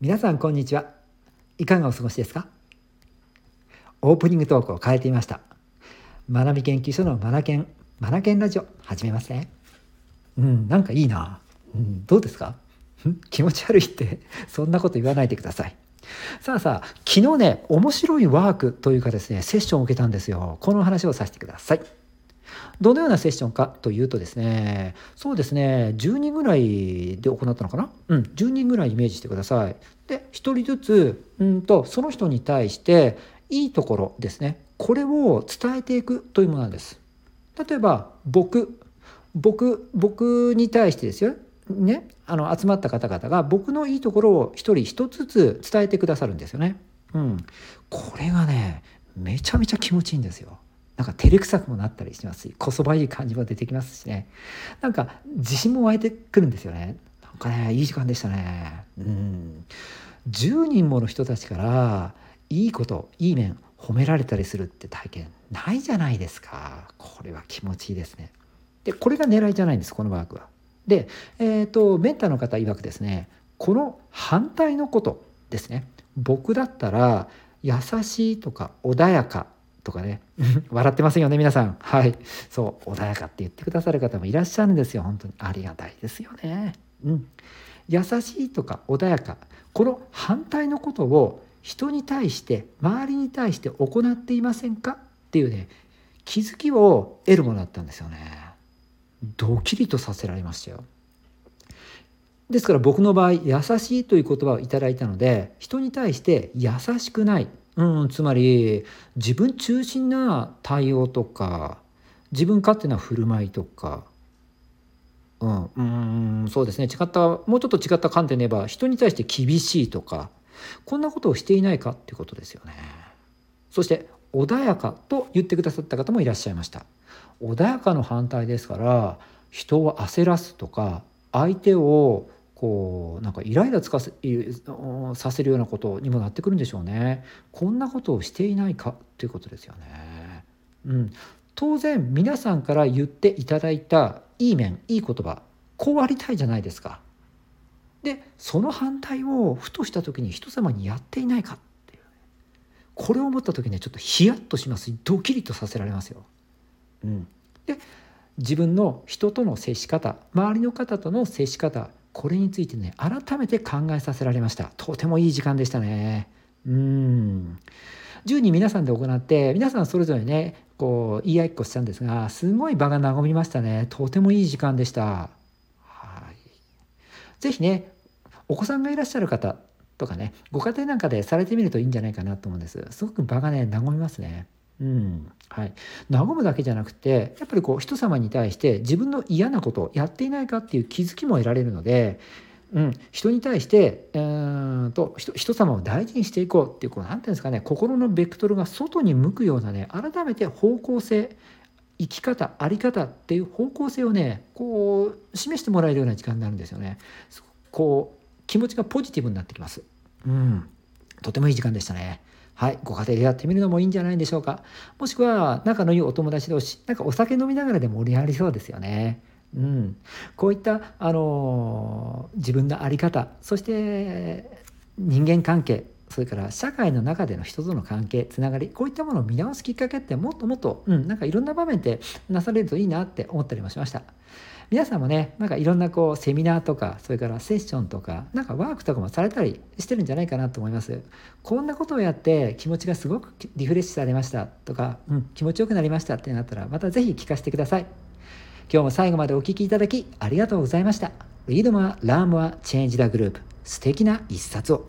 皆さんこんにちは。いかがお過ごしですか？オープニングトークを変えてみました。学び研究所のマナケンマナケンラジオ始めますね。うんなんかいいな、うん、どうですか？気持ち悪いってそんなこと言わないでください。さあさあ昨日ね面白いワークというかですねセッションを受けたんですよ。この話をさせてください。どのようなセッションかというとですね、そうですね、10人ぐらいで行ったのかな？うん、10人ぐらいイメージしてください。で、1人ずつ、うんと、その人に対して、いいところですね、これを伝えていくというものなんです。例えば、僕、僕、僕に対してですよ。ね、あの集まった方々が僕のいいところを一人一つずつ伝えてくださるんですよね。うん、これがねめちゃめちゃ気持ちいいんですよ。なんか照れくさくもなったりしますしこそばいい感じも出てきますしね。なんか自信も湧いてくるんですよね。なんかねいい時間でしたね。うん。10人もの人たちからいいこといい面褒められたりするって体験ないじゃないですか。これは気持ちいいですね。でこれが狙いじゃないんですこのワークは。でえっ、ー、とメンターの方曰くですねこの反対のことですね。僕だったら優しいとか穏やかとかね。笑ってませんよね皆さん。はい。そう穏やかって言ってくださる方もいらっしゃるんですよ。本当に。ありがたいですよね。うん。優しいとか穏やか。この反対のことを人に対して周りに対して行っていませんか？っていうね気づきを得るものだったんですよね。ドキリとさせられましたよ。ですから僕の場合優しいという言葉をいただいたので人に対して優しくない。うん、つまり自分中心な対応とか自分勝手な振る舞いとか、うん、うんそうですね違ったもうちょっと違った観点で言えば人に対して厳しいとかこんなことをしていないかっていうことですよね。そして穏やかと言ってくださった方もいらっしゃいました。穏やかの反対ですから人を焦らすとか相手をこうなんかイライラつかせさせるようなことにもなってくるんでしょうね。こんなことをしていないかということですよね。うん、当然皆さんから言っていただいたいい面いい言葉こうありたいじゃないですか。でその反対をふとした時に人様にやっていないかっていうこれを思った時にちょっとヒヤッとしますドキリとさせられますよ。うん、で自分の人との接し方周りの方との接し方これについてね改めて考えさせられました。とてもいい時間でしたね。うん。10人皆さんで行って皆さんそれぞれねこう言い合いっこしたんですがすごい場が和みましたね。とてもいい時間でした。はい。是非ねお子さんがいらっしゃる方とかねご家庭なんかでされてみるといいんじゃないかなと思うんです。すごく場がね和みますね。うんはい、和むだけじゃなくてやっぱりこう人様に対して自分の嫌なことやっていないかっていう気づきも得られるので、うん、人に対してうんと人人様を大事にしていこうっていうこう何ていうんですかね心のベクトルが外に向くようなね改めて方向性生き方あり方っていう方向性をねこう示してもらえるような時間になるんですよね。こう気持ちがポジティブになってきます。うん、とてもいい時間でしたね。はい、ご家庭でやってみるのもいいんじゃないでしょうか。もしくは、仲のいいお友達同士、なんかお酒飲みながらでも盛り上がりそうですよね。うん、こういった、あの自分の在り方、そして人間関係、それから社会の中での人との関係、つながり、こういったものを見直すきっかけってもっともっと、うん、なんかいろんな場面でなされるといいなって思ったりもしました。皆さんもねなんかいろんなこうセミナーとかそれからセッションとかなんかワークとかもされたりしてるんじゃないかなと思います。こんなことをやって気持ちがすごくリフレッシュされました。とか、うん、気持ちよくなりました。ってなったらまた是非聞かせてください。今日も最後までお聴きいただきありがとうございました。Read more, learn more, change the group 素敵な一冊を。